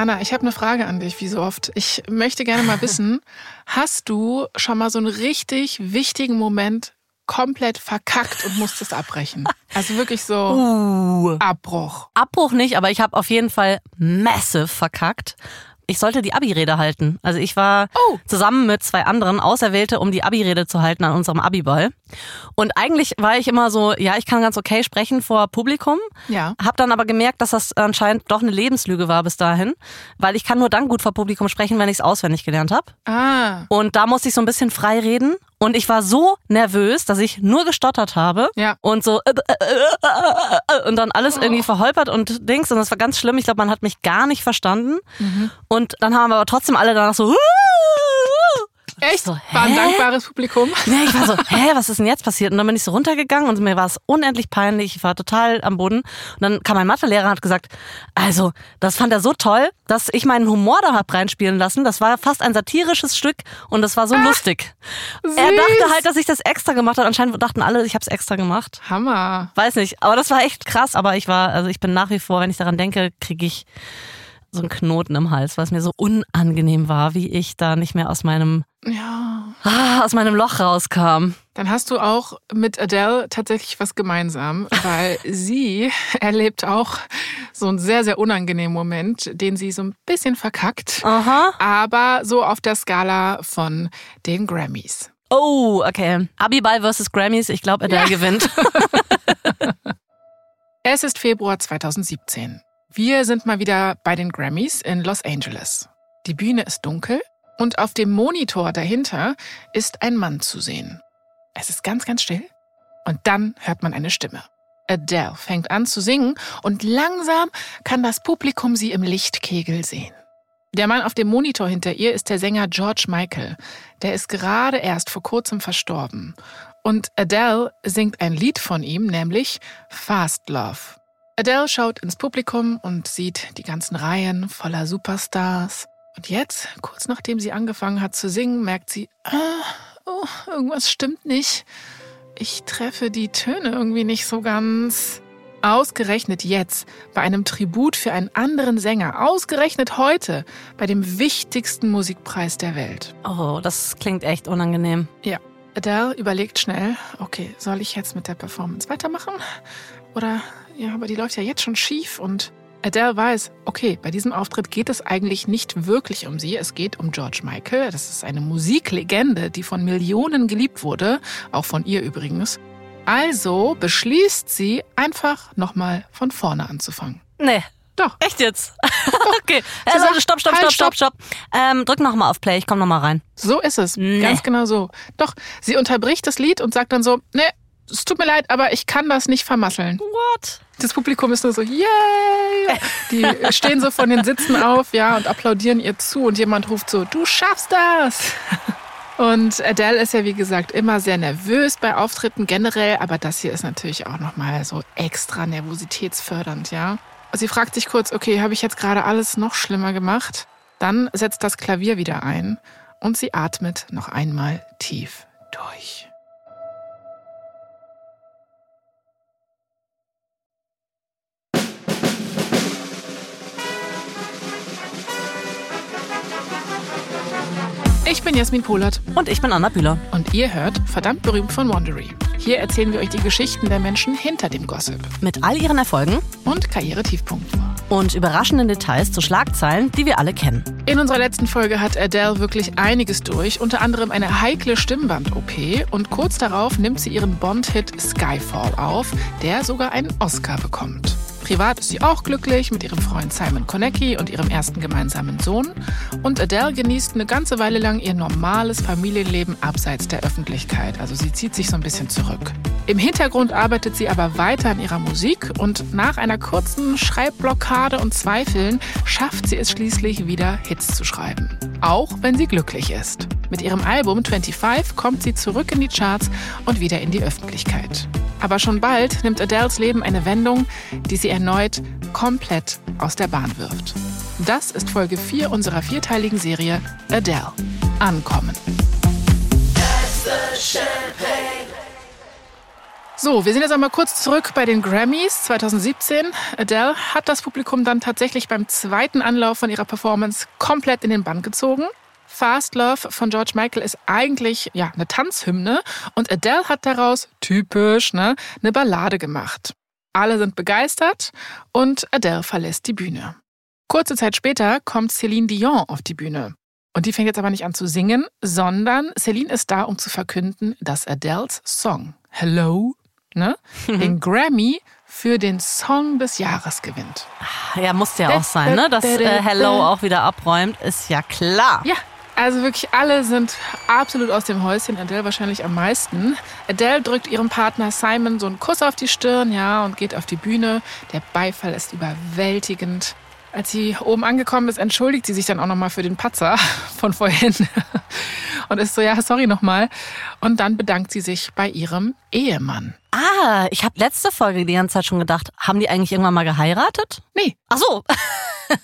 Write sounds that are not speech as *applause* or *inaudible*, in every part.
Anna, ich habe eine Frage an dich, wie so oft. Ich möchte gerne mal *laughs* wissen, hast du schon mal so einen richtig wichtigen Moment komplett verkackt und musstest abbrechen? *laughs* Also wirklich so Uh. Abbruch. Abbruch nicht, aber ich habe auf jeden Fall massive verkackt. Ich sollte die Abi-Rede halten. Also ich war Oh. zusammen mit zwei anderen Auserwählte, um die Abi-Rede zu halten an unserem Abi-Ball. Und eigentlich war ich immer so, ja, ich kann ganz okay sprechen vor Publikum. Ja. Hab dann aber gemerkt, dass das anscheinend doch eine Lebenslüge war bis dahin, weil ich kann nur dann gut vor Publikum sprechen, wenn ich es auswendig gelernt habe. Ah. Und da musste ich so ein bisschen frei reden. Und ich war so nervös, dass ich nur gestottert habe Ja. und so äh, äh, äh, äh, und dann alles irgendwie verholpert und Dings. Und das war ganz schlimm. Ich glaube, man hat mich gar nicht verstanden. Und dann haben aber trotzdem alle danach so. Echt? So, War ein dankbares Publikum. *laughs* Nee, ich war so, hä, was ist denn jetzt passiert? Und dann bin ich so runtergegangen und mir war es unendlich peinlich. Ich war total am Boden. Und dann kam mein Mathelehrer und hat gesagt, also, das fand er so toll, dass ich meinen Humor da hab reinspielen lassen. Das war fast ein satirisches Stück und das war so lustig. Er süß. dachte halt, dass ich das extra gemacht habe. Anscheinend dachten alle, ich habe es extra gemacht. Hammer. Weiß nicht, aber das war echt krass. Aber ich war, also ich bin nach wie vor, wenn ich daran denke, kriege ich so einen Knoten im Hals, es mir so unangenehm war, wie ich da nicht mehr aus meinem, Ja. ah, aus meinem Loch rauskam. Dann hast du auch mit Adele tatsächlich was gemeinsam, weil *laughs* sie erlebt auch so einen sehr, sehr unangenehmen Moment, den sie so ein bisschen verkackt, Aha. aber so auf der Skala von den Grammys. Oh, okay. Abiball versus Grammys. Ich glaube, Adele gewinnt. *laughs* *laughs* Es ist Februar 2017. Wir sind mal wieder bei den Grammys in Los Angeles. Die Bühne ist dunkel und auf dem Monitor dahinter ist ein Mann zu sehen. Es ist ganz, ganz still und dann hört man eine Stimme. Adele fängt an zu singen und langsam kann das Publikum sie im Lichtkegel sehen. Der Mann auf dem Monitor hinter ihr ist der Sänger George Michael. Der ist gerade erst vor kurzem verstorben. Und Adele singt ein Lied von ihm, nämlich Fast Love. Adele schaut ins Publikum und sieht die ganzen Reihen voller Superstars. Und jetzt, kurz nachdem sie angefangen hat zu singen, merkt sie, ah, oh, irgendwas stimmt nicht. Ich treffe die Töne irgendwie nicht so ganz. Ausgerechnet jetzt, bei einem Tribut für einen anderen Sänger, ausgerechnet heute, bei dem wichtigsten Musikpreis der Welt. Oh, das klingt echt unangenehm. Ja, Adele überlegt schnell, okay, soll ich jetzt mit der Performance weitermachen? Oder, ja, aber die läuft ja jetzt schon schief und Adele weiß, okay, bei diesem Auftritt geht es eigentlich nicht wirklich um sie, es geht um George Michael. Das ist eine Musiklegende, die von Millionen geliebt wurde, auch von ihr übrigens. Also beschließt sie, einfach nochmal von vorne anzufangen. Nee. Doch. Echt jetzt? *laughs* *laughs* okay. Äh, sagt, stopp, stopp, halt, stopp, stopp, stopp. Ähm, drück noch mal auf Play, ich komm noch mal rein. So ist es. Nee. Ganz genau so. Doch, sie unterbricht das Lied und sagt dann so, nee, es tut mir leid, aber ich kann das nicht vermasseln. What? Das Publikum ist nur so, yay! Die stehen so von den Sitzen auf, ja, und applaudieren ihr zu und jemand ruft so, du schaffst das! Und Adele ist ja, wie gesagt, immer sehr nervös bei Auftritten generell, aber das hier ist natürlich auch nochmal so extra nervositätsfördernd, ja. Sie fragt sich kurz, okay, habe ich jetzt gerade alles noch schlimmer gemacht? Dann setzt das Klavier wieder ein und sie atmet noch einmal tief durch. Ich bin Jasmin Polat Und ich bin Anna Bühler. und ihr hört verdammt berühmt von Wandery. Hier erzählen wir euch die Geschichten der Menschen hinter dem Gossip Mit all ihren Erfolgen und Karrieretiefpunkten. und überraschenden Details zu Schlagzeilen, die wir alle kennen. In unserer letzten Folge hat Adele wirklich einiges durch, unter anderem eine heikle Stimmband-OP und kurz darauf nimmt sie ihren Bond-Hit Skyfall auf, der sogar einen Oscar bekommt. Privat ist sie auch glücklich mit ihrem Freund Simon Konecki und ihrem ersten gemeinsamen Sohn. Und Adele genießt eine ganze Weile lang ihr normales Familienleben abseits der Öffentlichkeit. Also sie zieht sich so ein bisschen zurück. Im Hintergrund arbeitet sie aber weiter an ihrer Musik und nach einer kurzen Schreibblockade und Zweifeln schafft sie es schließlich wieder Hits zu schreiben. Auch wenn sie glücklich ist. Mit ihrem Album 25 kommt sie zurück in die Charts und wieder in die Öffentlichkeit. Aber schon bald nimmt Adeles Leben eine Wendung, die sie erneut komplett aus der Bahn wirft. Das ist Folge 4 unserer vierteiligen Serie Adele. Ankommen. So, wir sind jetzt einmal kurz zurück bei den Grammys 2017. Adele hat das Publikum dann tatsächlich beim zweiten Anlauf von ihrer Performance komplett in den Bann gezogen. Fast Love von George Michael ist eigentlich ja eine Tanzhymne und Adele hat daraus typisch ne, eine Ballade gemacht. Alle sind begeistert und Adele verlässt die Bühne. Kurze Zeit später kommt Celine Dion auf die Bühne. Und die fängt jetzt aber nicht an zu singen, sondern Celine ist da, um zu verkünden, dass Adeles Song Hello ne, den Grammy für den Song des Jahres gewinnt. Ja, muss ja auch sein, ne? Dass äh, Hello auch wieder abräumt, ist ja klar. Ja, also wirklich alle sind absolut aus dem Häuschen, Adele wahrscheinlich am meisten. Adele drückt ihrem Partner Simon so einen Kuss auf die Stirn, ja, und geht auf die Bühne. Der Beifall ist überwältigend. Als sie oben angekommen ist, entschuldigt sie sich dann auch nochmal für den Patzer *laughs* von vorhin und ist so, ja, sorry nochmal. Und dann bedankt sie sich bei ihrem Ehemann. Ah, ich habe letzte Folge die ganze Zeit schon gedacht, haben die eigentlich irgendwann mal geheiratet? Nee. Ach so.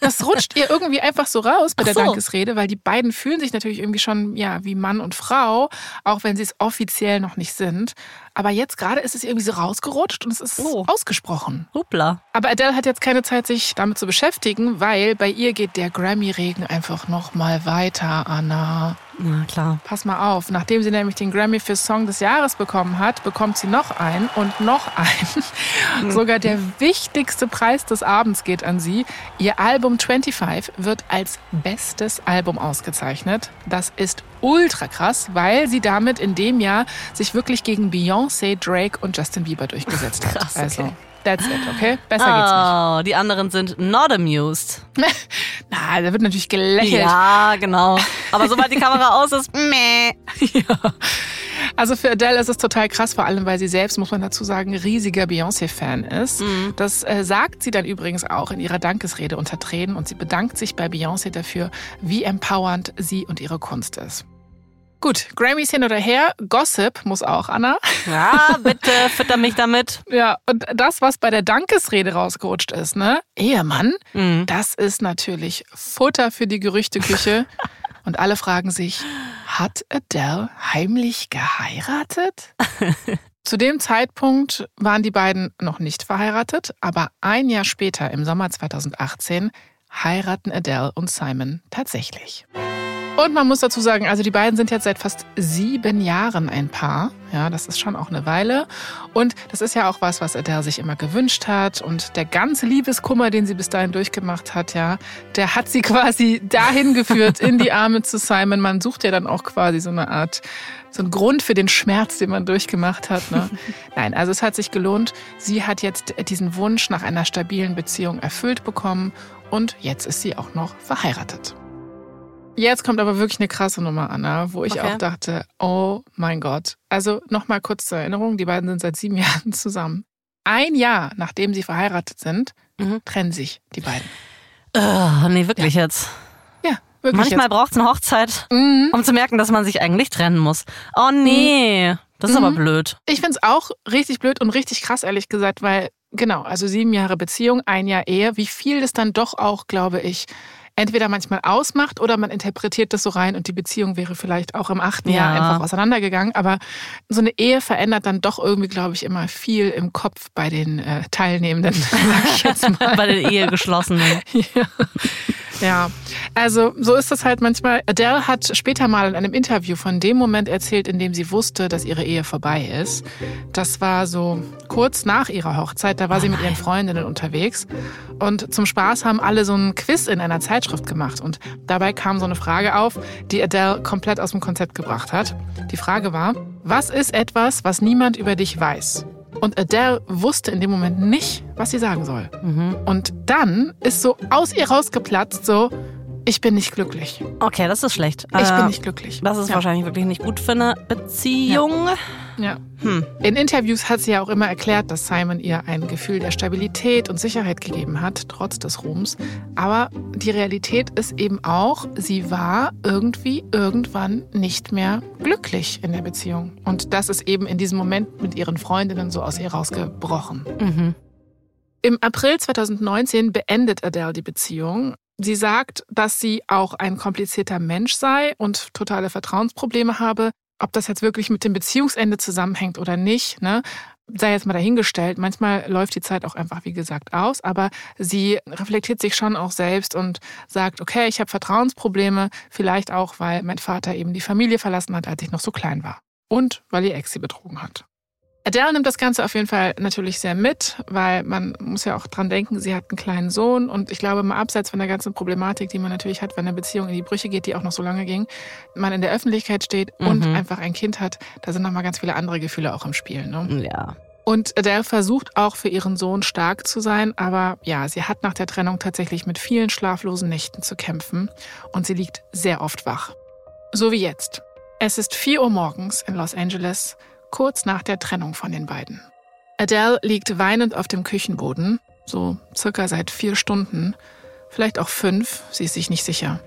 Das rutscht ihr irgendwie einfach so raus bei Ach der so. Dankesrede, weil die beiden fühlen sich natürlich irgendwie schon ja wie Mann und Frau, auch wenn sie es offiziell noch nicht sind. Aber jetzt gerade ist es irgendwie so rausgerutscht und es ist Oh. ausgesprochen. Hupla. Aber Adele hat jetzt keine Zeit, sich damit zu beschäftigen, weil bei ihr geht der Grammy-Regen einfach noch mal weiter, Anna. Na klar. Pass mal auf, nachdem sie nämlich den Grammy für Song des Jahres bekommen hat, bekommt sie noch einen und noch einen. *laughs* Sogar der wichtigste Preis des Abends geht an sie. Ihr Album 25 wird als bestes Album ausgezeichnet. Das ist ultra krass, weil sie damit in dem Jahr sich wirklich gegen Beyoncé, Drake und Justin Bieber durchgesetzt hat. Krass, okay. Also, that's it, okay? Besser geht's nicht. Oh, die anderen sind not amused. *laughs* Na, da wird natürlich gelächelt. Ja, genau. Aber sobald die Kamera aus ist, *laughs* meh. Ja. *laughs* Also für Adele ist es total krass, vor allem weil sie selbst, muss man dazu sagen, riesiger Beyoncé-Fan ist. Das äh, sagt sie dann übrigens auch in ihrer Dankesrede unter Tränen und sie bedankt sich bei Beyoncé dafür, wie empowernd sie und ihre Kunst ist. Gut, Grammys hin oder her, Gossip muss auch, Anna. Ja, bitte, fütter mich damit. *laughs* Ja, und das, was bei der Dankesrede rausgerutscht ist, ne? Ehemann, Mhm. das ist natürlich Futter für die Gerüchteküche. *laughs* Und alle fragen sich, hat Adele heimlich geheiratet? *laughs* Zu dem Zeitpunkt waren die beiden noch nicht verheiratet, aber ein Jahr später, im Sommer 2018, heiraten Adele und Simon tatsächlich. Und man muss dazu sagen, also die beiden sind jetzt seit fast sieben Jahren ein Paar. Ja, das ist schon auch eine Weile. Und das ist ja auch was, was Adele sich immer gewünscht hat. Und der ganze Liebeskummer, den sie bis dahin durchgemacht hat, ja, der hat sie *laughs* quasi dahin geführt, in die Arme zu Simon. Man sucht ja dann auch quasi so eine Art, so einen Grund für den Schmerz, den man durchgemacht hat. Ne? *laughs* Nein, also es hat sich gelohnt. Sie hat jetzt diesen Wunsch nach einer stabilen Beziehung erfüllt bekommen. Und jetzt ist sie auch noch verheiratet. Jetzt kommt aber wirklich eine krasse Nummer, Anna, wo ich Okay. auch dachte, oh mein Gott. Also nochmal kurz zur Erinnerung, die beiden sind seit sieben *laughs* Jahren zusammen. Ein Jahr nachdem sie verheiratet sind, Mhm. trennen sich die beiden. Ugh, nee, wirklich jetzt. Ja, wirklich. Manchmal braucht es eine Hochzeit. Mhm. um zu merken, dass man sich eigentlich trennen muss. Oh nee, das ist Mhm. aber blöd. Ich finde es auch richtig blöd und richtig krass, ehrlich gesagt, weil, genau, also sieben Jahre Beziehung, ein Jahr Ehe, wie viel das dann doch auch, glaube ich, entweder manchmal ausmacht oder man interpretiert das so rein und die Beziehung wäre vielleicht auch im achten Ja. Jahr einfach auseinandergegangen. Aber so eine Ehe verändert dann doch irgendwie, glaube ich, immer viel im Kopf bei den äh, Teilnehmenden, *laughs* sag ich jetzt *laughs* mal. Bei den Ehegeschlossenen. *laughs* Ja. Ja, also so ist das halt manchmal. Adele hat später mal in einem Interview von dem Moment erzählt, in dem sie wusste, dass ihre Ehe vorbei ist. Das war so kurz nach ihrer Hochzeit, da war sie mit ihren Freundinnen unterwegs. Und zum Spaß haben alle so ein Quiz in einer Zeitschrift gemacht. Und dabei kam so eine Frage auf, die Adele komplett aus dem Konzept gebracht hat. Die Frage war, was ist etwas, was niemand über dich weiß? Und Adele wusste in dem Moment nicht, was sie sagen soll. Mhm. Und dann ist so aus ihr rausgeplatzt, so, ich bin nicht glücklich. Okay, das ist schlecht. Ich Äh, bin nicht glücklich. Das ist ja. wahrscheinlich wirklich nicht gut für eine Beziehung. Ja. Hm. In Interviews hat sie ja auch immer erklärt, dass Simon ihr ein Gefühl der Stabilität und Sicherheit gegeben hat, trotz des Ruhms. Aber die Realität ist eben auch, sie war irgendwie irgendwann nicht mehr glücklich in der Beziehung. Und das ist eben in diesem Moment mit ihren Freundinnen so aus ihr rausgebrochen. Mhm. Im April 2019 beendet Adele die Beziehung. Sie sagt, dass sie auch ein komplizierter Mensch sei und totale Vertrauensprobleme habe. Ob das jetzt wirklich mit dem Beziehungsende zusammenhängt oder nicht, ne? sei jetzt mal dahingestellt. Manchmal läuft die Zeit auch einfach, wie gesagt, aus, aber sie reflektiert sich schon auch selbst und sagt, okay, ich habe Vertrauensprobleme, vielleicht auch, weil mein Vater eben die Familie verlassen hat, als ich noch so klein war. Und weil ihr Ex sie betrogen hat. Adele nimmt das Ganze auf jeden Fall natürlich sehr mit, weil man muss ja auch dran denken, sie hat einen kleinen Sohn und ich glaube, mal abseits von der ganzen Problematik, die man natürlich hat, wenn eine Beziehung in die Brüche geht, die auch noch so lange ging, man in der Öffentlichkeit steht mhm. und einfach ein Kind hat, da sind nochmal ganz viele andere Gefühle auch im Spiel. Ne? Ja. Und Adele versucht auch für ihren Sohn stark zu sein, aber ja, sie hat nach der Trennung tatsächlich mit vielen schlaflosen Nächten zu kämpfen und sie liegt sehr oft wach. So wie jetzt. Es ist 4 Uhr morgens in Los Angeles kurz nach der Trennung von den beiden. Adele liegt weinend auf dem Küchenboden, so circa seit vier Stunden, vielleicht auch fünf, sie ist sich nicht sicher.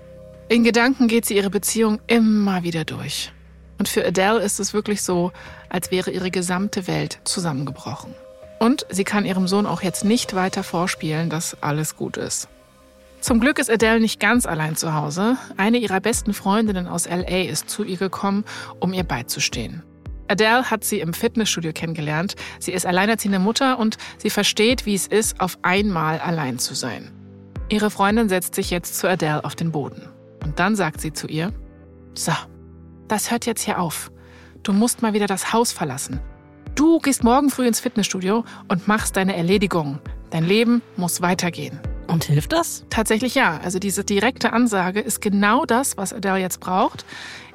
In Gedanken geht sie ihre Beziehung immer wieder durch. Und für Adele ist es wirklich so, als wäre ihre gesamte Welt zusammengebrochen. Und sie kann ihrem Sohn auch jetzt nicht weiter vorspielen, dass alles gut ist. Zum Glück ist Adele nicht ganz allein zu Hause. Eine ihrer besten Freundinnen aus LA ist zu ihr gekommen, um ihr beizustehen. Adele hat sie im Fitnessstudio kennengelernt. Sie ist alleinerziehende Mutter und sie versteht, wie es ist, auf einmal allein zu sein. Ihre Freundin setzt sich jetzt zu Adele auf den Boden. Und dann sagt sie zu ihr, so, das hört jetzt hier auf. Du musst mal wieder das Haus verlassen. Du gehst morgen früh ins Fitnessstudio und machst deine Erledigung. Dein Leben muss weitergehen. Und hilft das? Tatsächlich ja. Also diese direkte Ansage ist genau das, was Adele jetzt braucht.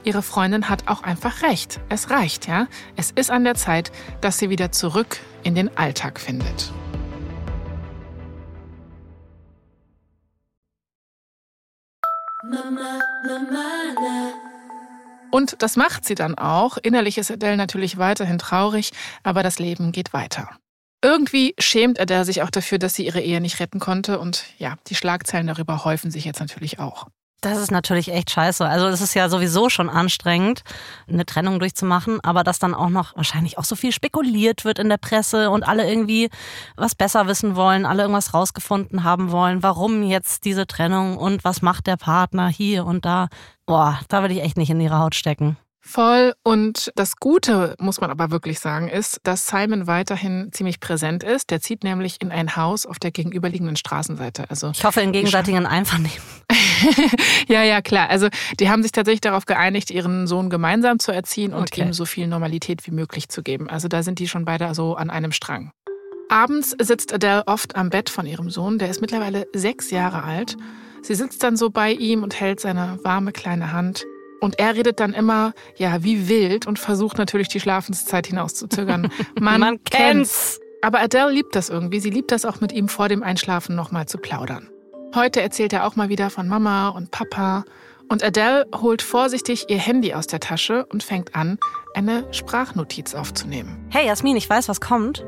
Ihre Freundin hat auch einfach recht. Es reicht, ja. Es ist an der Zeit, dass sie wieder zurück in den Alltag findet. Und das macht sie dann auch. Innerlich ist Adele natürlich weiterhin traurig, aber das Leben geht weiter. Irgendwie schämt Adele sich auch dafür, dass sie ihre Ehe nicht retten konnte. Und ja, die Schlagzeilen darüber häufen sich jetzt natürlich auch. Das ist natürlich echt scheiße. Also es ist ja sowieso schon anstrengend, eine Trennung durchzumachen, aber dass dann auch noch wahrscheinlich auch so viel spekuliert wird in der Presse und alle irgendwie was besser wissen wollen, alle irgendwas rausgefunden haben wollen, warum jetzt diese Trennung und was macht der Partner hier und da. Boah, da würde ich echt nicht in ihre Haut stecken. Voll. Und das Gute, muss man aber wirklich sagen, ist, dass Simon weiterhin ziemlich präsent ist. Der zieht nämlich in ein Haus auf der gegenüberliegenden Straßenseite. Also ich hoffe in gegenseitigen Einvernehmen. *laughs* ja, ja, klar. Also die haben sich tatsächlich darauf geeinigt, ihren Sohn gemeinsam zu erziehen und okay. ihm so viel Normalität wie möglich zu geben. Also da sind die schon beide so an einem Strang. Abends sitzt Adele oft am Bett von ihrem Sohn. Der ist mittlerweile sechs Jahre alt. Sie sitzt dann so bei ihm und hält seine warme kleine Hand. Und er redet dann immer, ja, wie wild und versucht natürlich die Schlafenszeit hinauszuzögern. *laughs* Man, Man kennt's. Aber Adele liebt das irgendwie. Sie liebt das auch mit ihm vor dem Einschlafen nochmal zu plaudern. Heute erzählt er auch mal wieder von Mama und Papa. Und Adele holt vorsichtig ihr Handy aus der Tasche und fängt an, eine Sprachnotiz aufzunehmen. Hey Jasmin, ich weiß, was kommt.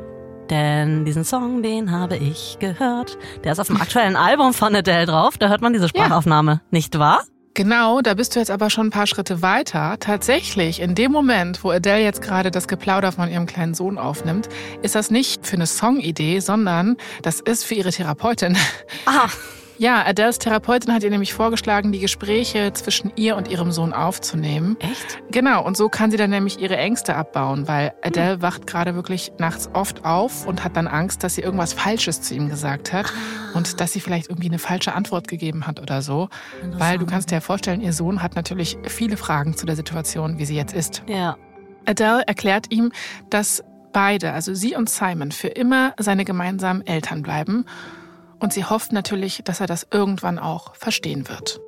Denn diesen Song, den habe ich gehört. Der ist auf dem aktuellen Album von Adele drauf. Da hört man diese Sprachaufnahme, ja. nicht wahr? Genau, da bist du jetzt aber schon ein paar Schritte weiter. Tatsächlich, in dem Moment, wo Adele jetzt gerade das Geplauder von ihrem kleinen Sohn aufnimmt, ist das nicht für eine Songidee, sondern das ist für ihre Therapeutin. Aha. *laughs* Ja, Adeles Therapeutin hat ihr nämlich vorgeschlagen, die Gespräche zwischen ihr und ihrem Sohn aufzunehmen. Echt? Genau, und so kann sie dann nämlich ihre Ängste abbauen, weil Adele hm. wacht gerade wirklich nachts oft auf und hat dann Angst, dass sie irgendwas Falsches zu ihm gesagt hat ah. und dass sie vielleicht irgendwie eine falsche Antwort gegeben hat oder so. Weil du kannst dir ja vorstellen, ihr Sohn hat natürlich viele Fragen zu der Situation, wie sie jetzt ist. Ja. Adele erklärt ihm, dass beide, also sie und Simon, für immer seine gemeinsamen Eltern bleiben und sie hofft natürlich, dass er das irgendwann auch verstehen wird.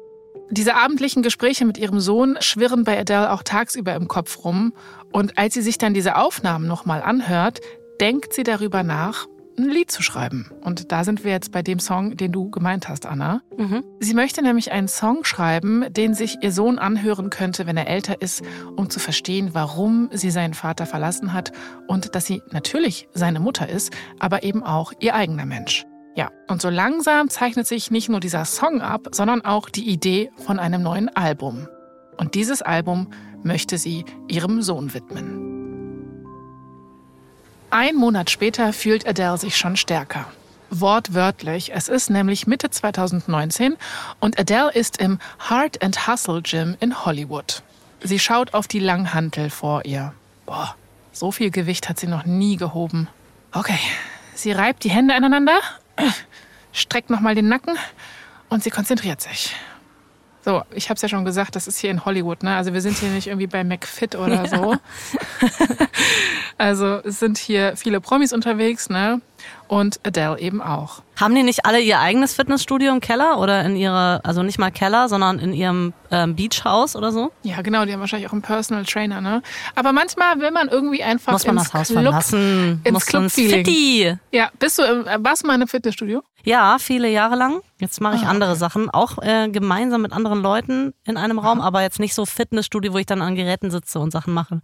Diese abendlichen Gespräche mit ihrem Sohn schwirren bei Adele auch tagsüber im Kopf rum. Und als sie sich dann diese Aufnahmen nochmal anhört, denkt sie darüber nach, ein Lied zu schreiben. Und da sind wir jetzt bei dem Song, den du gemeint hast, Anna. Mhm. Sie möchte nämlich einen Song schreiben, den sich ihr Sohn anhören könnte, wenn er älter ist, um zu verstehen, warum sie seinen Vater verlassen hat und dass sie natürlich seine Mutter ist, aber eben auch ihr eigener Mensch. Ja, und so langsam zeichnet sich nicht nur dieser Song ab, sondern auch die Idee von einem neuen Album. Und dieses Album möchte sie ihrem Sohn widmen. Ein Monat später fühlt Adele sich schon stärker. Wortwörtlich, es ist nämlich Mitte 2019 und Adele ist im Heart and Hustle Gym in Hollywood. Sie schaut auf die Langhantel vor ihr. Boah, So viel Gewicht hat sie noch nie gehoben. Okay, sie reibt die Hände aneinander, streckt nochmal den Nacken und sie konzentriert sich. So, ich habe es ja schon gesagt, das ist hier in Hollywood, ne? Also wir sind hier nicht irgendwie bei McFit oder so. *laughs* also es sind hier viele Promis unterwegs, ne? Und Adele eben auch. Haben die nicht alle ihr eigenes Fitnessstudio im Keller oder in ihrer, also nicht mal Keller, sondern in ihrem ähm, Beachhaus oder so? Ja, genau, die haben wahrscheinlich auch einen Personal Trainer, ne? Aber manchmal will man irgendwie einfach Muss man ins das Haus Club, verlassen? ins Muss man ins. Fitti? Ja, bist du, im- äh, warst du mal in einem Fitnessstudio? Ja, viele Jahre lang. Jetzt mache ich Ah, andere Sachen, auch äh, gemeinsam mit anderen Leuten in einem Raum, aber jetzt nicht so Fitnessstudio, wo ich dann an Geräten sitze und Sachen mache.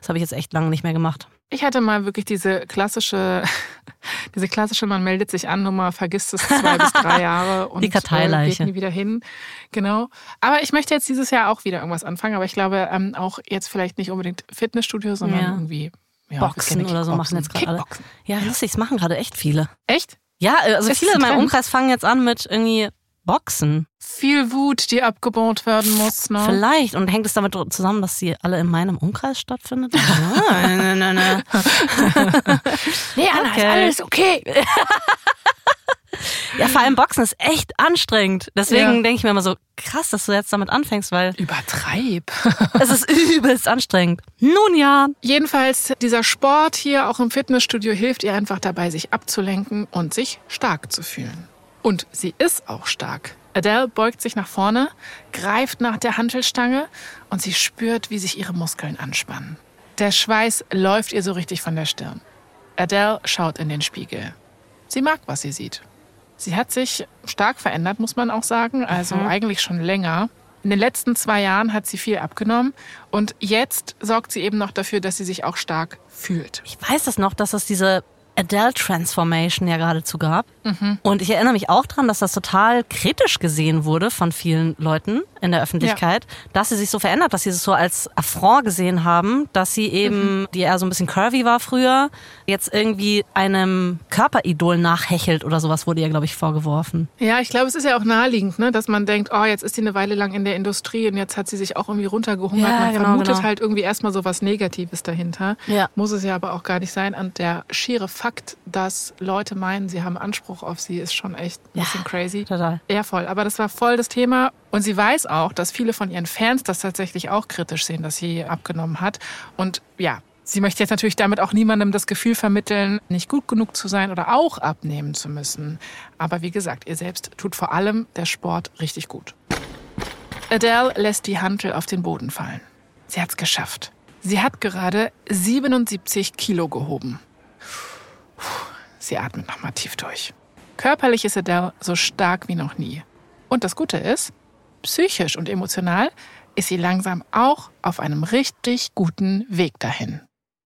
Das habe ich jetzt echt lange nicht mehr gemacht. Ich hatte mal wirklich diese klassische, *laughs* diese klassische, man meldet sich an, Nummer, vergisst es zwei bis drei *laughs* Jahre und Die Karteileiche. Äh, geht nie wieder hin. Genau. Aber ich möchte jetzt dieses Jahr auch wieder irgendwas anfangen, aber ich glaube ähm, auch jetzt vielleicht nicht unbedingt Fitnessstudio, sondern Ja. irgendwie ja, Boxen oder so machen jetzt gerade alle. Ja, lustig, das machen gerade echt viele. Echt? Ja, äh, also Ist viele es in meinem? Umkreis fangen jetzt an mit irgendwie Boxen. Viel Wut, die abgebaut werden muss. Ne? Vielleicht. Und hängt es damit zusammen, dass sie alle in meinem Umkreis stattfindet? Nein, nein, nein, nein. *laughs* Nee, Anna, Okay. ist alles okay. Ja, vor allem Boxen ist echt anstrengend. Deswegen Ja. denke ich mir immer so, krass, dass du jetzt damit anfängst, weil Übertreib. *laughs* es ist übelst anstrengend. Nun ja. Jedenfalls, dieser Sport hier auch im Fitnessstudio hilft ihr einfach dabei, sich abzulenken und sich stark zu fühlen. Und sie ist auch stark. Adele beugt sich nach vorne, greift nach der Hantelstange und sie spürt, wie sich ihre Muskeln anspannen. Der Schweiß läuft ihr so richtig von der Stirn. Adele schaut in den Spiegel. Sie mag, was sie sieht. Sie hat sich stark verändert, muss man auch sagen, also eigentlich schon länger. In den letzten zwei Jahren hat sie viel abgenommen und jetzt sorgt sie eben noch dafür, dass sie sich auch stark fühlt. Ich weiß das noch, dass es diese Adele Transformation ja geradezu gab. Und ich erinnere mich auch dran, dass das total kritisch gesehen wurde von vielen Leuten in der Öffentlichkeit, dass sie sich so verändert, dass sie es so als Affront gesehen haben, dass sie eben, die eher so ein bisschen curvy war früher, jetzt irgendwie einem Körperidol nachhechelt oder sowas wurde ihr, glaube ich, vorgeworfen. Ja, ich glaube, es ist ja auch naheliegend, ne, dass man denkt, oh, jetzt ist sie eine Weile lang in der Industrie und jetzt hat sie sich auch irgendwie runtergehungert. Ja, man genau, vermutet genau. halt irgendwie erstmal so was Negatives dahinter. Ja. Muss es ja aber auch gar nicht sein. Und der schiere Fakt, dass Leute meinen, sie haben Anspruch auf sie, ist schon echt ein Ja. bisschen crazy. Total. Ja, voll. Aber das war voll das Thema. Und sie weiß auch, dass viele von ihren Fans das tatsächlich auch kritisch sehen, dass sie abgenommen hat. Und ja, sie möchte jetzt natürlich damit auch niemandem das Gefühl vermitteln, nicht gut genug zu sein oder auch abnehmen zu müssen. Aber wie gesagt, ihr selbst tut vor allem der Sport richtig gut. Adele lässt die Hantel auf den Boden fallen. Sie hat's geschafft. Sie hat gerade 77 Kilo gehoben. Sie atmet nochmal tief durch. Körperlich ist Adele so stark wie noch nie. Und das Gute ist, psychisch und emotional ist sie langsam auch auf einem richtig guten Weg dahin.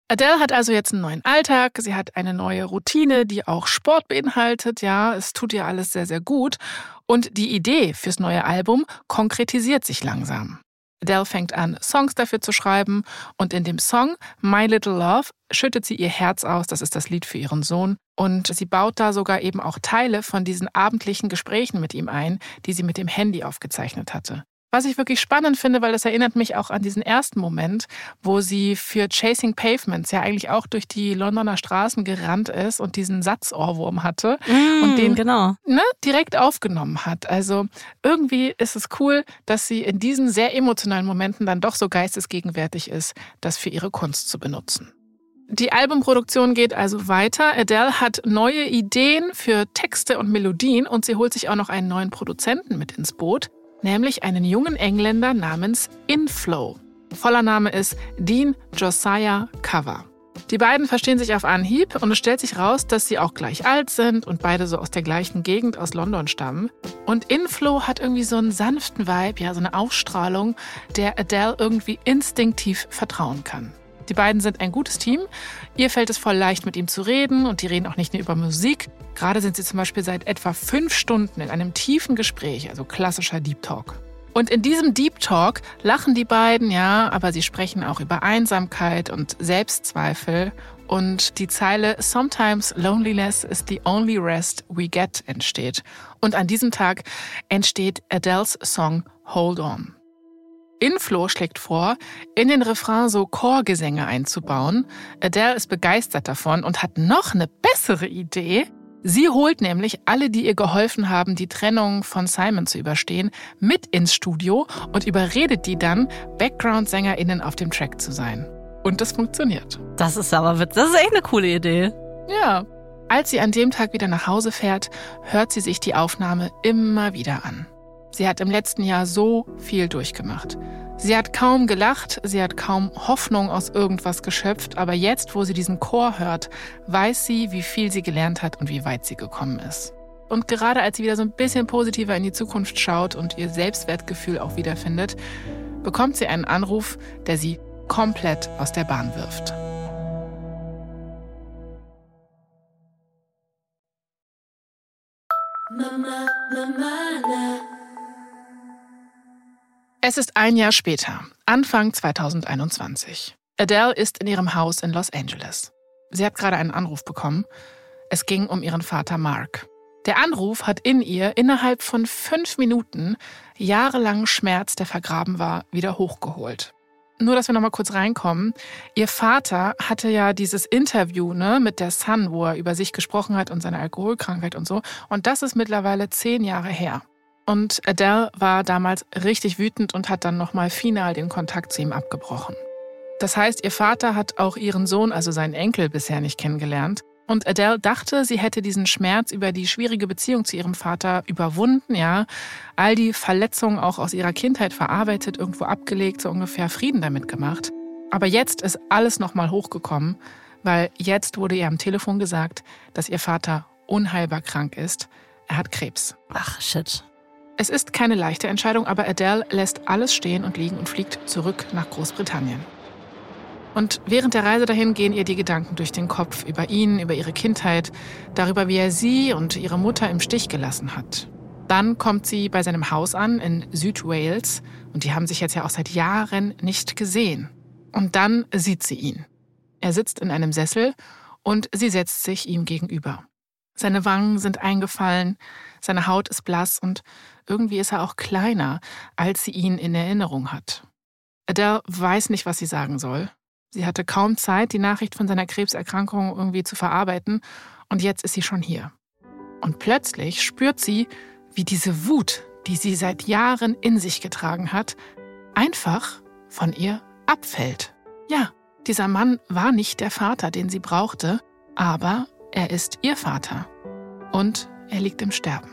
Adele hat also jetzt einen neuen Alltag, sie hat eine neue Routine, die auch Sport beinhaltet, ja, es tut ihr alles sehr, sehr gut. Und die Idee fürs neue Album konkretisiert sich langsam. Adele fängt an, Songs dafür zu schreiben und in dem Song My Little Love schüttet sie ihr Herz aus, das ist das Lied für ihren Sohn. Und sie baut da sogar eben auch Teile von diesen abendlichen Gesprächen mit ihm ein, die sie mit dem Handy aufgezeichnet hatte. Was ich wirklich spannend finde, weil das erinnert mich auch an diesen ersten Moment, wo sie für Chasing Pavements ja eigentlich auch durch die Londoner Straßen gerannt ist und diesen Satzohrwurm hatte und den genau. ne, direkt aufgenommen hat. Also irgendwie ist es cool, dass sie in diesen sehr emotionalen Momenten dann doch so geistesgegenwärtig ist, das für ihre Kunst zu benutzen. Die Albumproduktion geht also weiter. Adele hat neue Ideen für Texte und Melodien und sie holt sich auch noch einen neuen Produzenten mit ins Boot, nämlich einen jungen Engländer namens Inflow. Voller Name ist Dean Josiah Cover. Die beiden verstehen sich auf Anhieb und es stellt sich raus, dass sie auch gleich alt sind und beide so aus der gleichen Gegend aus London stammen. Und Inflow hat irgendwie so einen sanften Vibe, ja, so eine Ausstrahlung, der Adele irgendwie instinktiv vertrauen kann. Die beiden sind ein gutes Team. Ihr fällt es voll leicht, mit ihm zu reden und die reden auch nicht nur über Musik. Gerade sind sie zum Beispiel seit etwa fünf Stunden in einem tiefen Gespräch, also klassischer Deep Talk. Und in diesem Deep Talk lachen die beiden, ja, aber sie sprechen auch über Einsamkeit und Selbstzweifel. Und die Zeile Sometimes loneliness is the only rest we get entsteht. Und an diesem Tag entsteht Adele's Song Hold On. Inflo schlägt vor, in den Refrain so Chorgesänge einzubauen. Adele ist begeistert davon und hat noch eine bessere Idee. Sie holt nämlich alle, die ihr geholfen haben, die Trennung von Simon zu überstehen, mit ins Studio und überredet die dann, Background-SängerInnen auf dem Track zu sein. Und das funktioniert. Das ist aber witzig. Das ist echt eine coole Idee. Ja. Als sie an dem Tag wieder nach Hause fährt, hört sie sich die Aufnahme immer wieder an. Sie hat im letzten Jahr so viel durchgemacht. Sie hat kaum gelacht, sie hat kaum Hoffnung aus irgendwas geschöpft, aber jetzt, wo sie diesen Chor hört, weiß sie, wie viel sie gelernt hat und wie weit sie gekommen ist. Und gerade als sie wieder so ein bisschen positiver in die Zukunft schaut und ihr Selbstwertgefühl auch wiederfindet, bekommt sie einen Anruf, der sie komplett aus der Bahn wirft. Mama, Mama, es ist ein Jahr später, Anfang 2021. Adele ist in ihrem Haus in Los Angeles. Sie hat gerade einen Anruf bekommen. Es ging um ihren Vater Mark. Der Anruf hat in ihr innerhalb von fünf Minuten jahrelangen Schmerz, der vergraben war, wieder hochgeholt. Nur, dass wir noch mal kurz reinkommen. Ihr Vater hatte ja dieses Interview ne, mit der Sun, wo er über sich gesprochen hat und seine Alkoholkrankheit und so. Und das ist mittlerweile zehn Jahre her. Und Adele war damals richtig wütend und hat dann nochmal final den Kontakt zu ihm abgebrochen. Das heißt, ihr Vater hat auch ihren Sohn, also seinen Enkel, bisher nicht kennengelernt. Und Adele dachte, sie hätte diesen Schmerz über die schwierige Beziehung zu ihrem Vater überwunden, ja. All die Verletzungen auch aus ihrer Kindheit verarbeitet, irgendwo abgelegt, so ungefähr Frieden damit gemacht. Aber jetzt ist alles nochmal hochgekommen, weil jetzt wurde ihr am Telefon gesagt, dass ihr Vater unheilbar krank ist. Er hat Krebs. Ach, shit. Es ist keine leichte Entscheidung, aber Adele lässt alles stehen und liegen und fliegt zurück nach Großbritannien. Und während der Reise dahin gehen ihr die Gedanken durch den Kopf über ihn, über ihre Kindheit, darüber, wie er sie und ihre Mutter im Stich gelassen hat. Dann kommt sie bei seinem Haus an in Südwales und die haben sich jetzt ja auch seit Jahren nicht gesehen. Und dann sieht sie ihn. Er sitzt in einem Sessel und sie setzt sich ihm gegenüber. Seine Wangen sind eingefallen, seine Haut ist blass und irgendwie ist er auch kleiner, als sie ihn in Erinnerung hat. Adele weiß nicht, was sie sagen soll. Sie hatte kaum Zeit, die Nachricht von seiner Krebserkrankung irgendwie zu verarbeiten, und jetzt ist sie schon hier. Und plötzlich spürt sie, wie diese Wut, die sie seit Jahren in sich getragen hat, einfach von ihr abfällt. Ja, dieser Mann war nicht der Vater, den sie brauchte, aber er ist ihr Vater. Und er liegt im Sterben.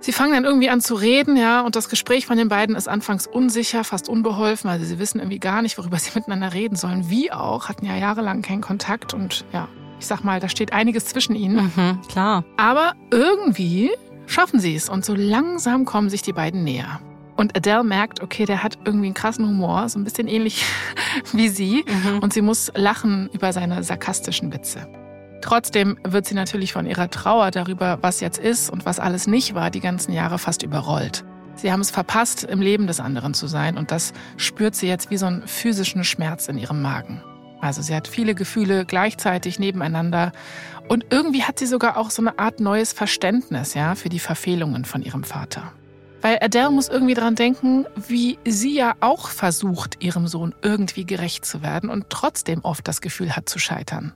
Sie fangen dann irgendwie an zu reden, ja, und das Gespräch von den beiden ist anfangs unsicher, fast unbeholfen. Also sie wissen irgendwie gar nicht, worüber *laughs* sie miteinander reden sollen. Wie auch, hatten ja jahrelang keinen Kontakt und ja, ich sag mal, da steht einiges zwischen ihnen. Mhm, klar. Aber irgendwie schaffen sie es und so langsam kommen sich die beiden näher. Und Adele merkt, okay, der hat irgendwie einen krassen Humor, so ein bisschen ähnlich *laughs* wie sie. Mhm. Und sie muss lachen über seine sarkastischen Witze. Trotzdem wird sie natürlich von ihrer Trauer darüber, was jetzt ist und was alles nicht war, die ganzen Jahre fast überrollt. Sie haben es verpasst, im Leben des anderen zu sein und das spürt sie jetzt wie so einen physischen Schmerz in ihrem Magen. Also sie hat viele Gefühle gleichzeitig nebeneinander und irgendwie hat sie sogar auch so eine Art neues Verständnis, ja, für die Verfehlungen von ihrem Vater. Weil Adele muss irgendwie daran denken, wie sie ja auch versucht, ihrem Sohn irgendwie gerecht zu werden und trotzdem oft das Gefühl hat zu scheitern.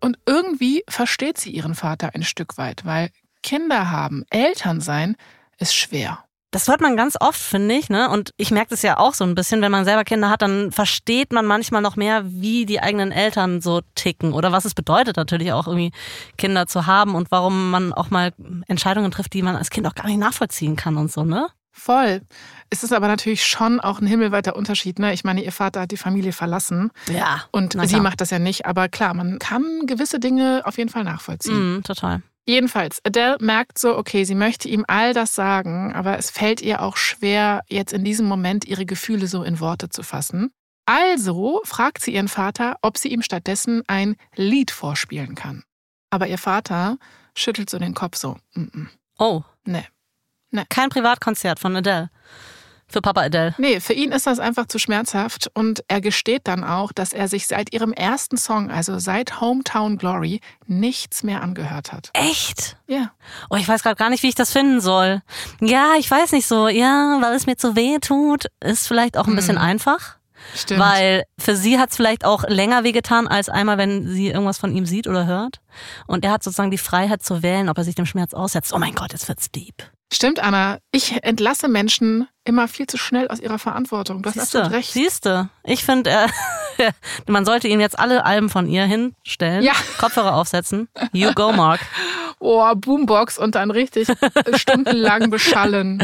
Und irgendwie versteht sie ihren Vater ein Stück weit, weil Kinder haben, Eltern sein, ist schwer. Das hört man ganz oft, finde ich, ne? Und ich merke das ja auch so ein bisschen, wenn man selber Kinder hat, dann versteht man manchmal noch mehr, wie die eigenen Eltern so ticken oder was es bedeutet natürlich auch irgendwie Kinder zu haben und warum man auch mal Entscheidungen trifft, die man als Kind auch gar nicht nachvollziehen kann und so, ne? Voll. Es ist aber natürlich schon auch ein himmelweiter Unterschied. Ne? Ich meine, ihr Vater hat die Familie verlassen. Ja. Und sie macht das ja nicht. Aber klar, man kann gewisse Dinge auf jeden Fall nachvollziehen. Mm, total. Jedenfalls, Adele merkt so, okay, sie möchte ihm all das sagen, aber es fällt ihr auch schwer, jetzt in diesem Moment ihre Gefühle so in Worte zu fassen. Also fragt sie ihren Vater, ob sie ihm stattdessen ein Lied vorspielen kann. Aber ihr Vater schüttelt so den Kopf so. Mm -mm. Oh. Nee, Nee. Kein Privatkonzert von Adele. für Papa Adele. Nee, für ihn ist das einfach zu schmerzhaft und er gesteht dann auch, dass er sich seit ihrem ersten Song, also seit Hometown Glory, nichts mehr angehört hat. Echt? Ja. Oh, ich weiß gerade gar nicht, wie ich das finden soll. Ja, ich weiß nicht so. Ja, weil es mir zu weh tut, ist vielleicht auch ein bisschen Hm. einfach. Stimmt. Weil für sie hat es vielleicht auch länger wehgetan, als einmal, wenn sie irgendwas von ihm sieht oder hört. Und er hat sozusagen die Freiheit zu wählen, ob er sich dem Schmerz aussetzt. Oh mein Gott, jetzt wird's deep. Stimmt, Anna. Ich entlasse Menschen immer viel zu schnell aus ihrer Verantwortung. Du hast absolut recht. siehste. Ich finde, äh, *laughs* man sollte ihnen jetzt alle Alben von ihr hinstellen, Ja. Kopfhörer aufsetzen. You go, Mark. Oh, Boombox und dann richtig stundenlang beschallen.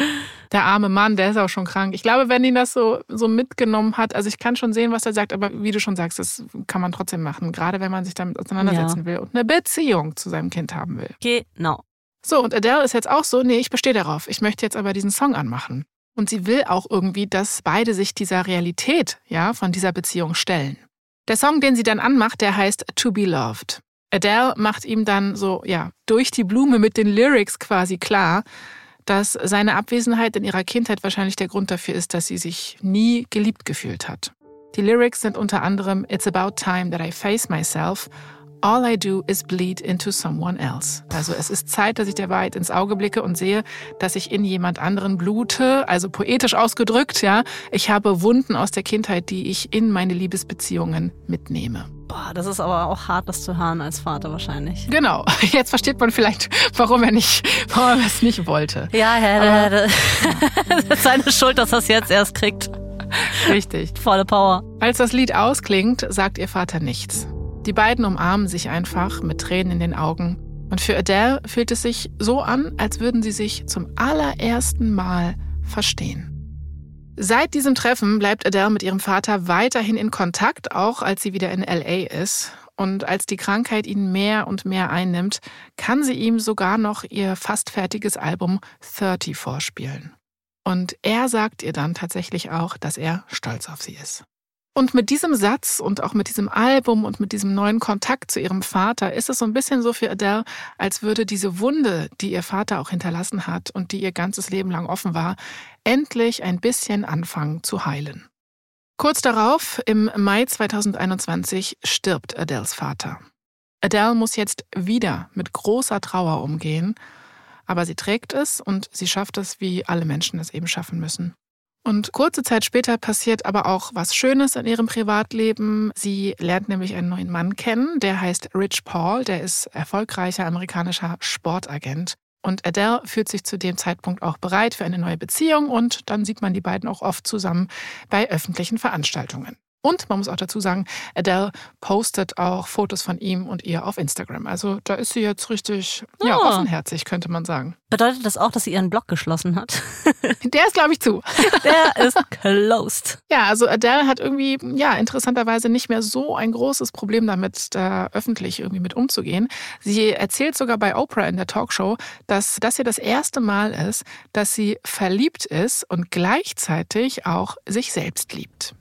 Der arme Mann, der ist auch schon krank. Ich glaube, wenn ihn das so, so mitgenommen hat, also ich kann schon sehen, was er sagt, aber wie du schon sagst, das kann man trotzdem machen, gerade wenn man sich damit auseinandersetzen will und eine Beziehung zu seinem Kind haben will. Genau. So, und Adele ist jetzt auch so, nee, ich bestehe darauf. Ich möchte jetzt aber diesen Song anmachen. Und sie will auch irgendwie, dass beide sich dieser Realität, ja, von dieser Beziehung stellen. Der Song, den sie dann anmacht, der heißt To Be Loved. Adele macht ihm dann so, ja, durch die Blume mit den Lyrics quasi klar, dass seine Abwesenheit in ihrer Kindheit wahrscheinlich der Grund dafür ist, dass sie sich nie geliebt gefühlt hat. Die Lyrics sind unter anderem It's about time that I face myself. All I do is bleed into someone else. Also es ist Zeit, dass ich der Wahrheit ins Auge blicke und sehe, dass ich in jemand anderen blute, also poetisch ausgedrückt, ja. Ich habe Wunden aus der Kindheit, die ich in meine Liebesbeziehungen mitnehme. Boah, das ist aber auch hart, das zu hören als Vater wahrscheinlich. Genau. *laughs* Jetzt versteht man vielleicht, warum er nicht, warum er es nicht wollte. Ja, ja, *laughs* ist seine Schuld, dass er es jetzt erst kriegt. Richtig. Volle Power. Als das Lied ausklingt, sagt ihr Vater nichts. Die beiden umarmen sich einfach mit Tränen in den Augen. Und für Adele fühlt es sich so an, als würden sie sich zum allerersten Mal verstehen. Seit diesem Treffen bleibt Adele mit ihrem Vater weiterhin in Kontakt, auch als sie wieder in LA ist. Und als die Krankheit ihn mehr und mehr einnimmt, kann sie ihm sogar noch ihr fast fertiges Album 30 vorspielen. Und er sagt ihr dann tatsächlich auch, dass er stolz auf sie ist. Und mit diesem Satz und auch mit diesem Album und mit diesem neuen Kontakt zu ihrem Vater ist es so ein bisschen so für Adele, als würde diese Wunde, die ihr Vater auch hinterlassen hat und die ihr ganzes Leben lang offen war, endlich ein bisschen anfangen zu heilen. Kurz darauf, im Mai 2021, stirbt Adeles Vater. Adele muss jetzt wieder mit großer Trauer umgehen, aber sie trägt es und sie schafft es, wie alle Menschen es eben schaffen müssen. Und kurze Zeit später passiert aber auch was Schönes in ihrem Privatleben. Sie lernt nämlich einen neuen Mann kennen, der heißt Rich Paul, der ist erfolgreicher amerikanischer Sportagent. Und Adele fühlt sich zu dem Zeitpunkt auch bereit für eine neue Beziehung und dann sieht man die beiden auch oft zusammen bei öffentlichen Veranstaltungen. Und man muss auch dazu sagen, Adele postet auch Fotos von ihm und ihr auf Instagram. Also da ist sie jetzt richtig ja, Ah. offenherzig, könnte man sagen. Bedeutet das auch, dass sie ihren Blog geschlossen hat? *laughs* Der ist, glaube ich, zu. *laughs* Der ist closed. Ja, also Adele hat irgendwie, ja, interessanterweise nicht mehr so ein großes Problem damit, da öffentlich irgendwie mit umzugehen. Sie erzählt sogar bei Oprah in der Talkshow, dass das hier das erste Mal ist, dass sie verliebt ist und gleichzeitig auch sich selbst liebt.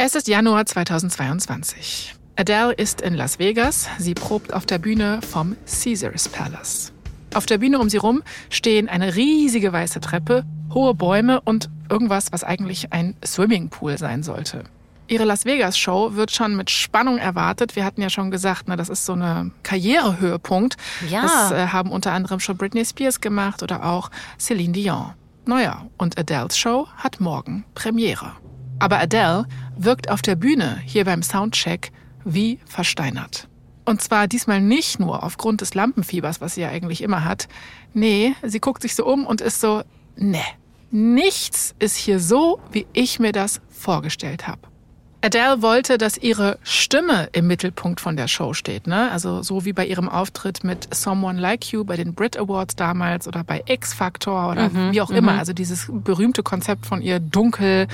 Es ist Januar 2022. Adele ist in Las Vegas. Sie probt auf der Bühne vom Caesars Palace. Auf der Bühne um sie rum stehen eine riesige weiße Treppe, hohe Bäume und irgendwas, was eigentlich ein Swimmingpool sein sollte. Ihre Las Vegas-Show wird schon mit Spannung erwartet. Wir hatten ja schon gesagt, ne, das ist so eine Karrierehöhepunkt. Ja. Das äh, haben unter anderem schon Britney Spears gemacht oder auch Celine Dion. Naja, und Adeles Show hat morgen Premiere. Aber Adele wirkt auf der Bühne hier beim Soundcheck wie versteinert. Und zwar diesmal nicht nur aufgrund des Lampenfiebers, was sie ja eigentlich immer hat. Nee, sie guckt sich so um und ist so, nee, nichts ist hier so, wie ich mir das vorgestellt habe. Adele wollte, dass ihre Stimme im Mittelpunkt von der Show steht, ne? Also so wie bei ihrem Auftritt mit Someone Like You bei den Brit Awards damals oder bei X Factor oder wie auch immer. Also dieses berühmte Konzept von ihr dunkel,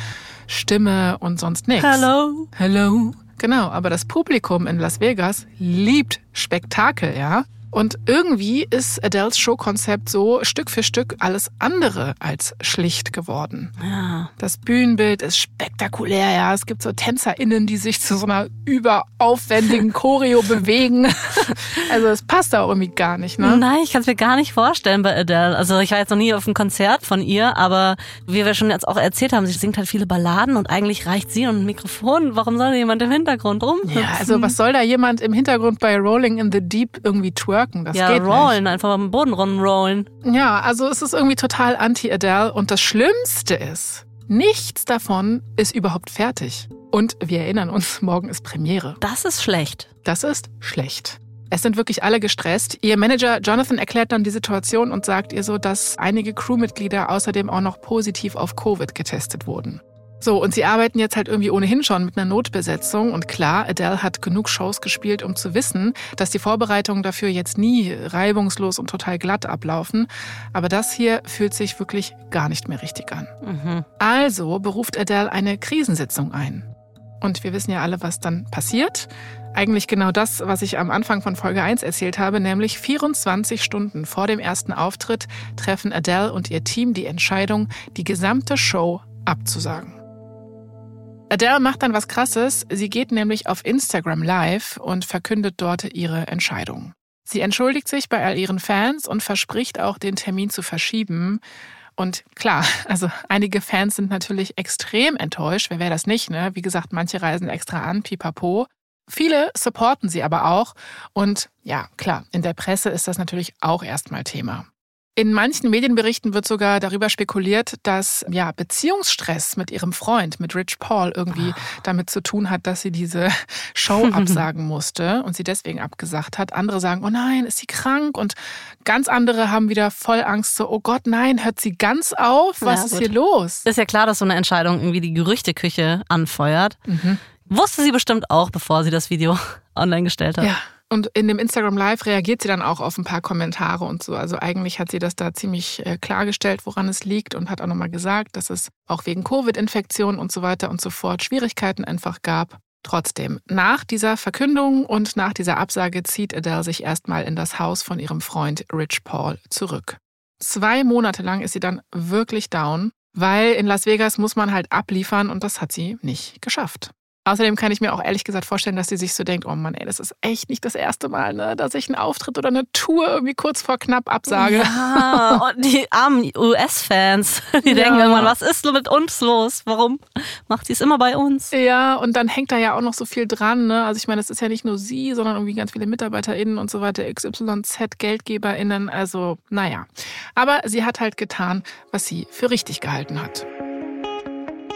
Stimme und sonst nichts. Hello. Hello. Genau, aber das Publikum in Las Vegas liebt Spektakel, ja? Und irgendwie ist Adele's Showkonzept so Stück für Stück alles andere als schlicht geworden. Ja. Das Bühnenbild ist spektakulär, ja. Es gibt so TänzerInnen, die sich zu so einer überaufwendigen Choreo *laughs* bewegen. Also es passt da auch irgendwie gar nicht, ne? Nein, ich kann es mir gar nicht vorstellen bei Adele. Also ich war jetzt noch nie auf einem Konzert von ihr, aber wie wir schon jetzt auch erzählt haben, sie singt halt viele Balladen und eigentlich reicht sie und ein Mikrofon. Warum soll da jemand im Hintergrund rum? Ja, also was soll da jemand im Hintergrund bei Rolling in the Deep irgendwie twerken? Das ja, geht rollen, einfach am Boden rumrollen. nicht. Ja, also es ist irgendwie total anti-Adele und das Schlimmste ist, nichts davon ist überhaupt fertig. Und wir erinnern uns, *laughs* morgen ist Premiere. Das ist schlecht. Das ist schlecht. Es sind wirklich alle gestresst. Ihr Manager Jonathan erklärt dann die Situation und sagt ihr so, dass einige Crewmitglieder außerdem auch noch positiv auf Covid getestet wurden. So, und sie arbeiten jetzt halt irgendwie ohnehin schon mit einer Notbesetzung. Und klar, Adele hat genug Shows gespielt, um zu wissen, dass die Vorbereitungen dafür jetzt nie reibungslos und total glatt ablaufen. Aber das hier fühlt sich wirklich gar nicht mehr richtig an. Mhm. Also beruft Adele eine Krisensitzung ein. Und wir wissen ja alle, was dann passiert. Eigentlich genau das, was ich am Anfang von Folge 1 erzählt habe, nämlich 24 Stunden vor dem ersten Auftritt treffen Adele und ihr Team die Entscheidung, die gesamte Show abzusagen. Adele macht dann was Krasses. Sie geht nämlich auf Instagram live und verkündet dort ihre Entscheidung. Sie entschuldigt sich bei all ihren Fans und verspricht auch, den Termin zu verschieben. Und klar, *laughs* also einige Fans sind natürlich extrem enttäuscht. Wer wäre das nicht, ne? Wie gesagt, manche reisen extra an, pipapo. Viele supporten sie aber auch. Und ja, klar, in der Presse ist das natürlich auch erstmal Thema. In manchen Medienberichten wird sogar darüber spekuliert, dass ja Beziehungsstress mit ihrem Freund, mit Rich Paul, irgendwie damit zu tun hat, dass sie diese *laughs* Show absagen musste und sie deswegen abgesagt hat. Andere sagen, oh nein, ist sie krank? Und ganz andere haben wieder voll Angst, so, oh Gott, nein, hört sie ganz auf? Was Ja, ist gut. hier los? Ist ja klar, dass so eine Entscheidung irgendwie die Gerüchteküche anfeuert. Mhm. Wusste sie bestimmt auch, bevor sie das Video *laughs* online gestellt hat. Ja. Und in dem Instagram Live reagiert sie dann auch auf ein paar Kommentare und so. Also eigentlich hat sie das da ziemlich äh, klargestellt, woran es liegt und hat auch nochmal gesagt, dass es auch wegen Covid-Infektionen und so weiter und so fort Schwierigkeiten einfach gab. Trotzdem, nach dieser Verkündung und nach dieser Absage zieht Adele sich erstmal in das Haus von ihrem Freund Rich Paul zurück. Zwei Monate lang ist sie dann wirklich down, weil in Las Vegas muss man halt abliefern und das hat sie nicht geschafft. Außerdem kann ich mir auch ehrlich gesagt vorstellen, dass sie sich so denkt, oh Mann, ey, das ist echt nicht das erste Mal, ne, dass ich einen Auftritt oder eine Tour irgendwie kurz vor knapp absage. Ja, und die armen US-Fans, *laughs* die Ja. denken irgendwann, was ist mit uns los? Warum macht sie es immer bei uns? Ja, und dann hängt da ja auch noch so viel dran. Ne? Also ich meine, es ist ja nicht nur sie, sondern irgendwie ganz viele MitarbeiterInnen und so weiter, XYZ, GeldgeberInnen. Also, naja. Aber sie hat halt getan, was sie für richtig gehalten hat.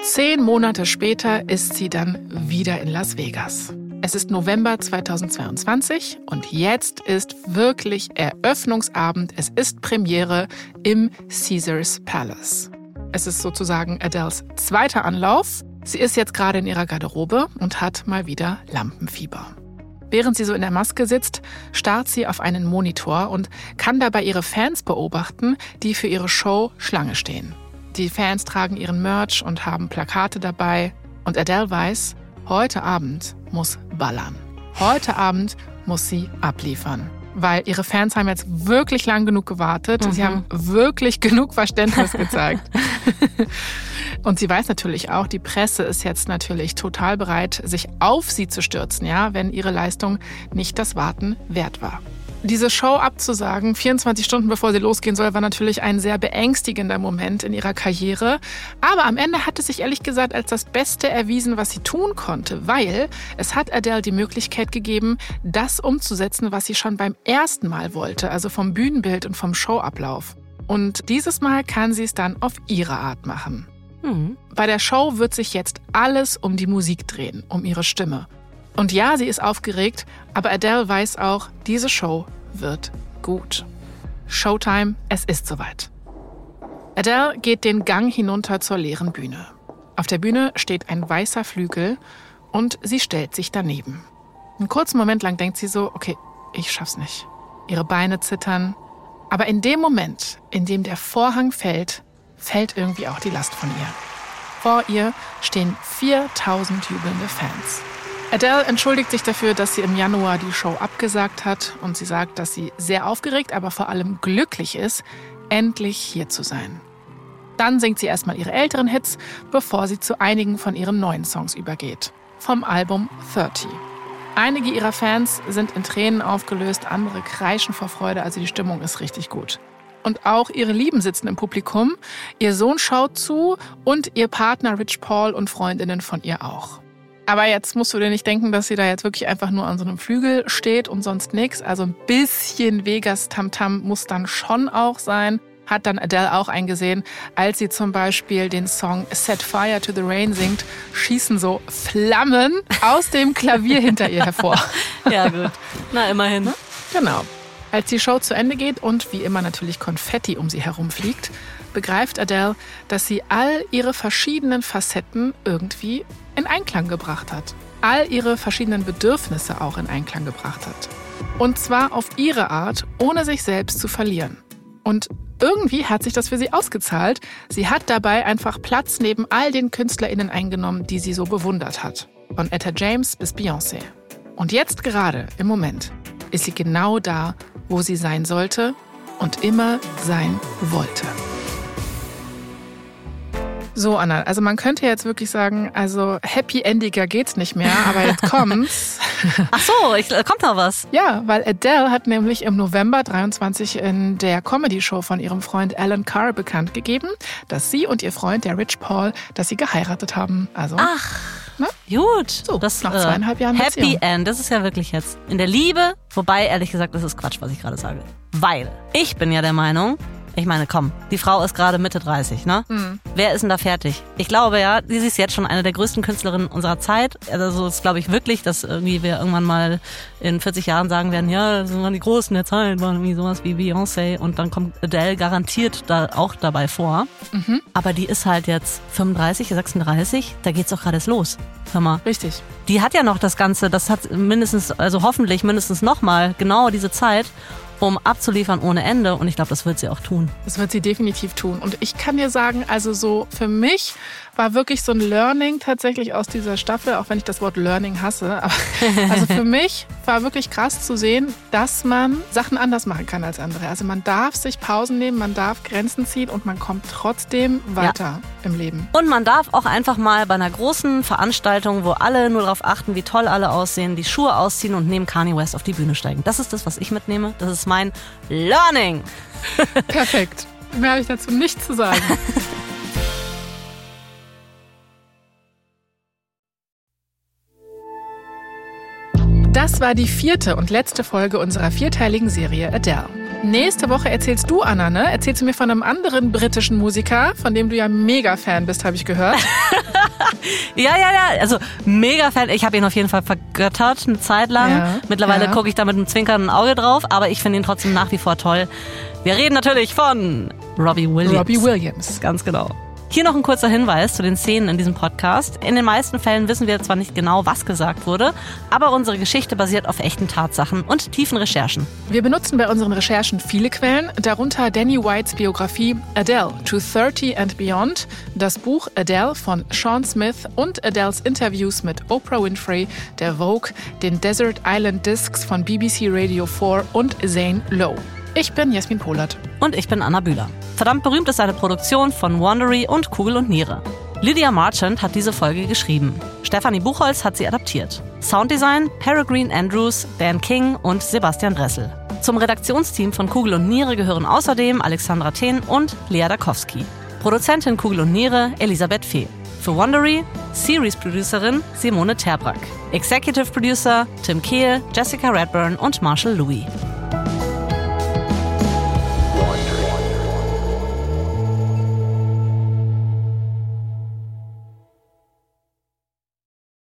Zehn Monate später ist sie dann wieder in Las Vegas. Es ist November 2022 und jetzt ist wirklich Eröffnungsabend. Es ist Premiere im Caesars Palace. Es ist sozusagen Adeles zweiter Anlauf. Sie ist jetzt gerade in ihrer Garderobe und hat mal wieder Lampenfieber. Während sie so in der Maske sitzt, starrt sie auf einen Monitor und kann dabei ihre Fans beobachten, die für ihre Show Schlange stehen. Die Fans tragen ihren Merch und haben Plakate dabei. Und Adele weiß, heute Abend muss ballern. Heute Abend muss sie abliefern. Weil ihre Fans haben jetzt wirklich lang genug gewartet. Sie Mhm. haben wirklich *laughs* genug Verständnis gezeigt. *laughs* Und sie weiß natürlich auch, die Presse ist jetzt natürlich total bereit, sich auf sie zu stürzen, ja, wenn ihre Leistung nicht das Warten wert war. Diese Show abzusagen, 24 Stunden bevor sie losgehen soll, war natürlich ein sehr beängstigender Moment in ihrer Karriere. Aber am Ende hat es sich ehrlich gesagt als das Beste erwiesen, was sie tun konnte, weil es hat Adele die Möglichkeit gegeben, das umzusetzen, was sie schon beim ersten Mal wollte, also vom Bühnenbild und vom Showablauf. Und dieses Mal kann sie es dann auf ihre Art machen. Hm. Bei der Show wird sich jetzt alles um die Musik drehen, um ihre Stimme. Und ja, sie ist aufgeregt, aber Adele weiß auch, diese Show wird gut. Showtime, es ist soweit. Adele geht den Gang hinunter zur leeren Bühne. Auf der Bühne steht ein weißer Flügel und sie stellt sich daneben. Einen kurzen Moment lang denkt sie so, okay, ich schaff's nicht. Ihre Beine zittern. Aber in dem Moment, in dem der Vorhang fällt, fällt irgendwie auch die Last von ihr. Vor ihr stehen 4000 jubelnde Fans. Adele entschuldigt sich dafür, dass sie im Januar die Show abgesagt hat und sie sagt, dass sie sehr aufgeregt, aber vor allem glücklich ist, endlich hier zu sein. Dann singt sie erstmal ihre älteren Hits, bevor sie zu einigen von ihren neuen Songs übergeht. Vom Album 30. Einige ihrer Fans sind in Tränen aufgelöst, andere kreischen vor Freude, also die Stimmung ist richtig gut. Und auch ihre Lieben sitzen im Publikum, ihr Sohn schaut zu und ihr Partner Rich Paul und Freundinnen von ihr auch. Aber jetzt musst du dir nicht denken, dass sie da jetzt wirklich einfach nur an so einem Flügel steht und sonst nichts. Also ein bisschen Vegas Tamtam muss dann schon auch sein. Hat dann Adele auch eingesehen, als sie zum Beispiel den Song Set Fire to the Rain singt, schießen so Flammen aus dem Klavier hinter ihr hervor. *laughs* Ja, gut. Na, immerhin. Genau. Als die Show zu Ende geht und wie immer natürlich Konfetti um sie herumfliegt, begreift Adele, dass sie all ihre verschiedenen Facetten irgendwie in Einklang gebracht hat. All ihre verschiedenen Bedürfnisse auch in Einklang gebracht hat. Und zwar auf ihre Art, ohne sich selbst zu verlieren. Und irgendwie hat sich das für sie ausgezahlt. Sie hat dabei einfach Platz neben all den KünstlerInnen eingenommen, die sie so bewundert hat. Von Etta James bis Beyoncé. Und jetzt gerade, im Moment, ist sie genau da, wo sie sein sollte und immer sein wollte. So, Anna, also man könnte jetzt wirklich sagen, also happy endiger geht's nicht mehr, aber jetzt *laughs* kommt's. Ach so, ich, kommt noch was. Ja, weil Adele hat nämlich im November 23 in der Comedy-Show von ihrem Freund Alan Carr bekannt gegeben, dass sie und ihr Freund, der Rich Paul, dass sie geheiratet haben. Also. Ach. Ne? Gut. So, das nach zweieinhalb Jahren Happy Beziehung. End. Das ist ja wirklich jetzt in der Liebe. Wobei, ehrlich gesagt, das ist Quatsch, was ich gerade sage. Weil ich bin ja der Meinung, ich meine, komm, die Frau ist gerade Mitte 30, ne? Mhm. Wer ist denn da fertig? Ich glaube ja, sie ist jetzt schon eine der größten Künstlerinnen unserer Zeit. Also das glaube ich wirklich, dass irgendwie wir irgendwann mal in 40 Jahren sagen werden, ja, das waren die Großen der Zeit, waren irgendwie sowas wie Beyoncé und dann kommt Adele garantiert da auch dabei vor. Mhm. Aber die ist halt jetzt 35, 36, da geht's doch gerade los. Hör mal. Richtig. Die hat ja noch das Ganze, das hat mindestens, also hoffentlich mindestens nochmal genau diese Zeit um abzuliefern ohne Ende. Und ich glaube, das wird sie auch tun. Das wird sie definitiv tun. Und ich kann dir sagen, also so für mich war wirklich so ein Learning tatsächlich aus dieser Staffel, auch wenn ich das Wort Learning hasse. Aber *laughs* also für mich war wirklich krass zu sehen, dass man Sachen anders machen kann als andere. Also man darf sich Pausen nehmen, man darf Grenzen ziehen und man kommt trotzdem weiter ja. im Leben. Und man darf auch einfach mal bei einer großen Veranstaltung, wo alle nur darauf achten, wie toll alle aussehen, die Schuhe ausziehen und neben Kanye West auf die Bühne steigen. Das ist das, was ich mitnehme. Das ist mein Learning. *laughs* Perfekt. Mehr habe ich dazu nicht zu sagen. *laughs* Das war die vierte und letzte Folge unserer vierteiligen Serie Adele. Nächste Woche erzählst du, Anna, ne? Erzählst du mir von einem anderen britischen Musiker, von dem du ja mega Fan bist, habe ich gehört. *laughs* ja, ja, ja. Also mega Fan. Ich habe ihn auf jeden Fall vergöttert eine Zeit lang. Ja, Mittlerweile ja. gucke ich da mit einem zwinkernden Auge drauf, aber ich finde ihn trotzdem nach wie vor toll. Wir reden natürlich von Robbie Williams. Robbie Williams. Ganz genau. Hier noch ein kurzer Hinweis zu den Szenen in diesem Podcast. In den meisten Fällen wissen wir zwar nicht genau, was gesagt wurde, aber unsere Geschichte basiert auf echten Tatsachen und tiefen Recherchen. Wir benutzen bei unseren Recherchen viele Quellen, darunter Danny Whites Biografie Adele to 30 and Beyond, das Buch Adele von Sean Smith und Adeles Interviews mit Oprah Winfrey, der Vogue, den Desert Island Discs von BBC Radio 4 und Zane Lowe. Ich bin Jasmin Polat. Und ich bin Anna Bühler. Verdammt berühmt ist eine Produktion von Wandery und Kugel und Niere. Lydia Marchand hat diese Folge geschrieben. Stefanie Buchholz hat sie adaptiert. Sounddesign Peregrine Andrews, Dan King und Sebastian Dressel. Zum Redaktionsteam von Kugel und Niere gehören außerdem Alexandra Thehn und Lea Dakowski. Produzentin Kugel und Niere Elisabeth Fee. Für Wondery Series-Producerin Simone Terbrack. Executive Producer Tim Kehl, Jessica Redburn und Marshall Louis.